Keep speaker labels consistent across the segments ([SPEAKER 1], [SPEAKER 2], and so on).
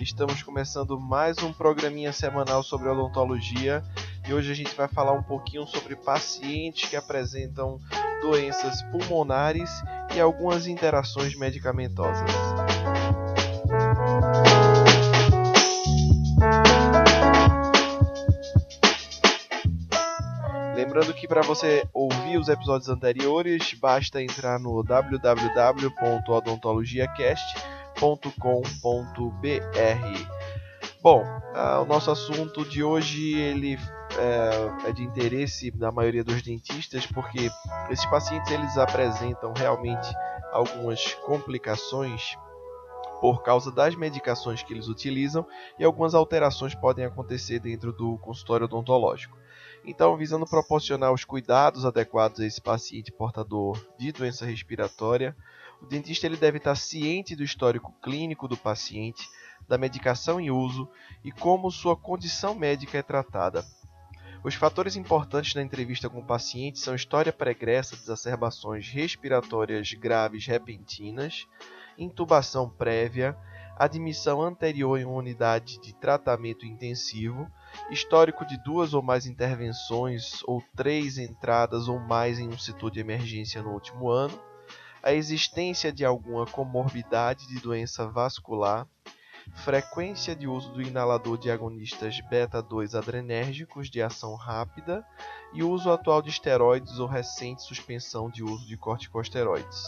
[SPEAKER 1] Estamos começando mais um programinha semanal sobre odontologia e hoje a gente vai falar um pouquinho sobre pacientes que apresentam doenças pulmonares e algumas interações medicamentosas. Lembrando que para você ouvir os episódios anteriores, basta entrar no www.odontologiacast.com.br. Bom, ah, o nosso assunto de hoje ele é, é de interesse da maioria dos dentistas porque esses pacientes eles apresentam realmente algumas complicações por causa das medicações que eles utilizam e algumas alterações podem acontecer dentro do consultório odontológico. Então, visando proporcionar os cuidados adequados a esse paciente portador de doença respiratória, o dentista ele deve estar ciente do histórico clínico do paciente, da medicação em uso e como sua condição médica é tratada. Os fatores importantes na entrevista com o paciente são história pregressa de exacerbações respiratórias graves repentinas, intubação prévia, admissão anterior em uma unidade de tratamento intensivo, histórico de duas ou mais intervenções ou três entradas ou mais em um setor de emergência no último ano, a existência de alguma comorbidade de doença vascular, frequência de uso do inalador de agonistas beta-2 adrenérgicos de ação rápida e uso atual de esteroides ou recente suspensão de uso de corticosteroides.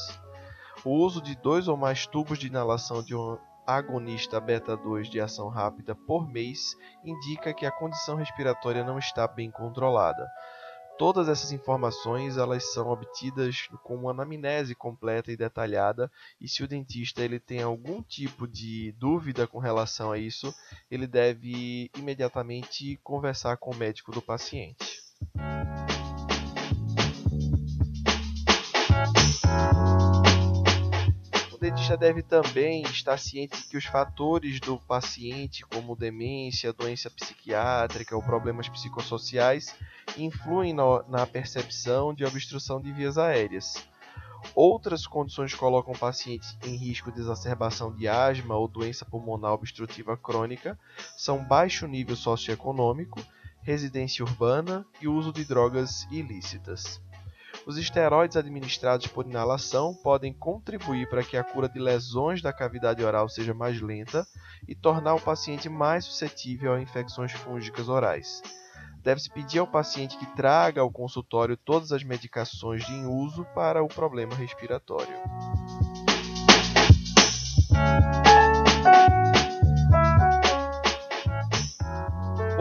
[SPEAKER 1] O uso de dois ou mais tubos de inalação de um agonista beta-2 de ação rápida por mês indica que a condição respiratória não está bem controlada. Todas essas informações elas são obtidas com uma anamnese completa e detalhada, e se o dentista ele tem algum tipo de dúvida com relação a isso, ele deve imediatamente conversar com o médico do paciente. O dentista deve também estar ciente que os fatores do paciente, como demência, doença psiquiátrica ou problemas psicossociais, influem na percepção de obstrução de vias aéreas. Outras condições colocam o paciente em risco de exacerbação de asma ou doença pulmonar obstrutiva crônica são baixo nível socioeconômico, residência urbana e uso de drogas ilícitas. Os esteroides administrados por inalação podem contribuir para que a cura de lesões da cavidade oral seja mais lenta e tornar o paciente mais suscetível a infecções fúngicas orais. Deve-se pedir ao paciente que traga ao consultório todas as medicações de uso para o problema respiratório.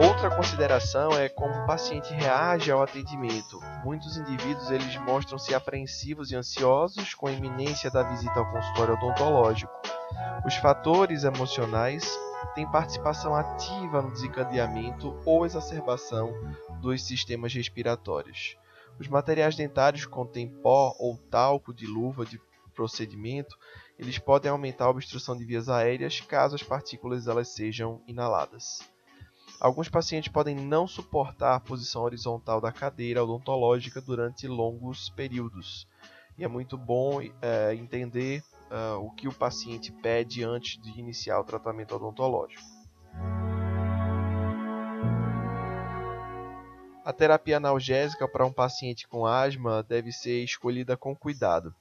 [SPEAKER 1] Outra consideração é como o paciente reage ao atendimento. Muitos indivíduos eles mostram-se apreensivos e ansiosos com a iminência da visita ao consultório odontológico. Os fatores emocionais têm participação ativa no desencadeamento ou exacerbação dos sistemas respiratórios. Os materiais dentários contêm pó ou talco de luva de procedimento, eles podem aumentar a obstrução de vias aéreas caso as partículas elas sejam inaladas. Alguns pacientes podem não suportar a posição horizontal da cadeira odontológica durante longos períodos. E é muito bom é, entender uh, o que o paciente pede antes de iniciar o tratamento odontológico. A terapia analgésica para um paciente com asma deve ser escolhida com cuidado.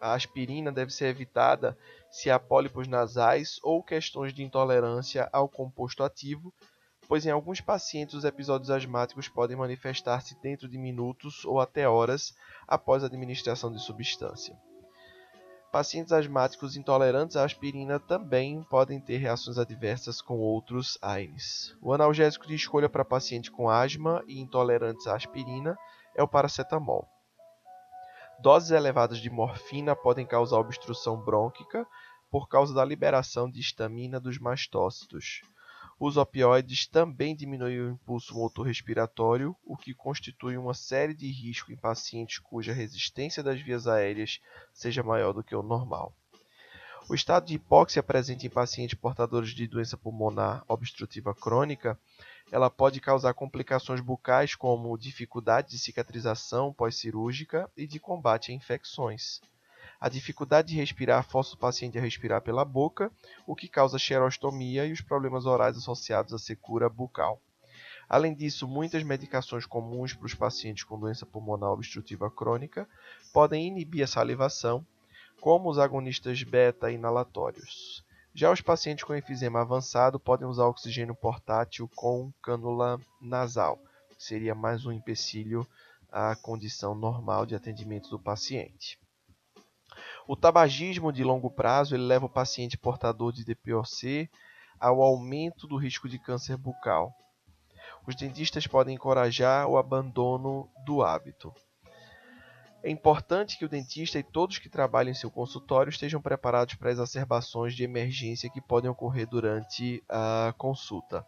[SPEAKER 1] A aspirina deve ser evitada se há pólipos nasais ou questões de intolerância ao composto ativo pois em alguns pacientes os episódios asmáticos podem manifestar-se dentro de minutos ou até horas após a administração de substância. Pacientes asmáticos intolerantes à aspirina também podem ter reações adversas com outros AINES. O analgésico de escolha para pacientes com asma e intolerantes à aspirina é o paracetamol. Doses elevadas de morfina podem causar obstrução brônquica por causa da liberação de histamina dos mastócitos. Os opioides também diminuem o impulso motor respiratório, o que constitui uma série de risco em pacientes cuja resistência das vias aéreas seja maior do que o normal. O estado de hipóxia presente em pacientes portadores de doença pulmonar obstrutiva crônica, ela pode causar complicações bucais como dificuldade de cicatrização pós-cirúrgica e de combate a infecções. A dificuldade de respirar força o paciente a respirar pela boca, o que causa xerostomia e os problemas orais associados à secura bucal. Além disso, muitas medicações comuns para os pacientes com doença pulmonar obstrutiva crônica podem inibir a salivação, como os agonistas beta inalatórios. Já os pacientes com enfisema avançado podem usar oxigênio portátil com cânula nasal, que seria mais um empecilho à condição normal de atendimento do paciente. O tabagismo de longo prazo ele leva o paciente portador de DPOC ao aumento do risco de câncer bucal. Os dentistas podem encorajar o abandono do hábito. É importante que o dentista e todos que trabalham em seu consultório estejam preparados para exacerbações de emergência que podem ocorrer durante a consulta.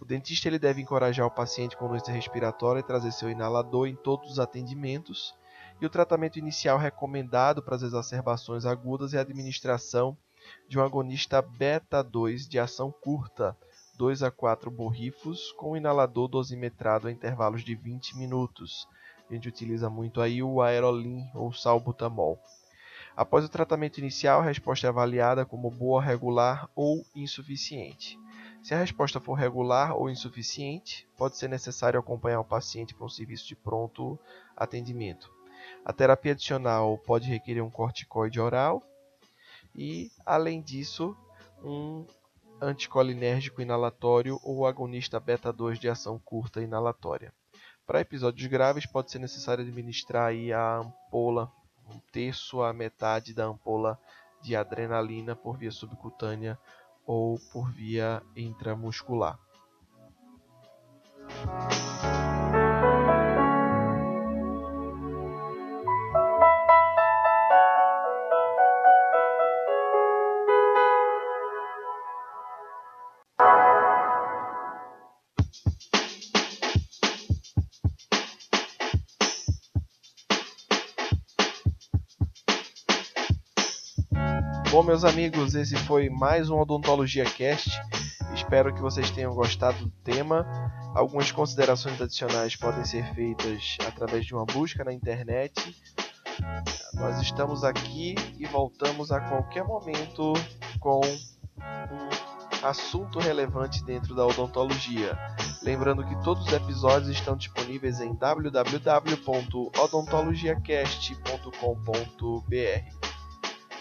[SPEAKER 1] O dentista ele deve encorajar o paciente com doença respiratória e trazer seu inalador em todos os atendimentos e o tratamento inicial recomendado para as exacerbações agudas é a administração de um agonista beta-2 de ação curta, 2 a 4 borrifos, com inalador dosimetrado a intervalos de 20 minutos. A gente utiliza muito aí o aerolin ou salbutamol. Após o tratamento inicial, a resposta é avaliada como boa, regular ou insuficiente. Se a resposta for regular ou insuficiente, pode ser necessário acompanhar o paciente para um serviço de pronto atendimento. A terapia adicional pode requerer um corticoide oral e, além disso, um anticolinérgico inalatório ou agonista beta-2 de ação curta inalatória. Para episódios graves, pode ser necessário administrar aí a ampola, um terço a metade da ampola de adrenalina por via subcutânea ou por via intramuscular. Bom, meus amigos, esse foi mais um Odontologia Cast. Espero que vocês tenham gostado do tema. Algumas considerações adicionais podem ser feitas através de uma busca na internet. Nós estamos aqui e voltamos a qualquer momento com um assunto relevante dentro da odontologia. Lembrando que todos os episódios estão disponíveis em www.odontologiacast.com.br.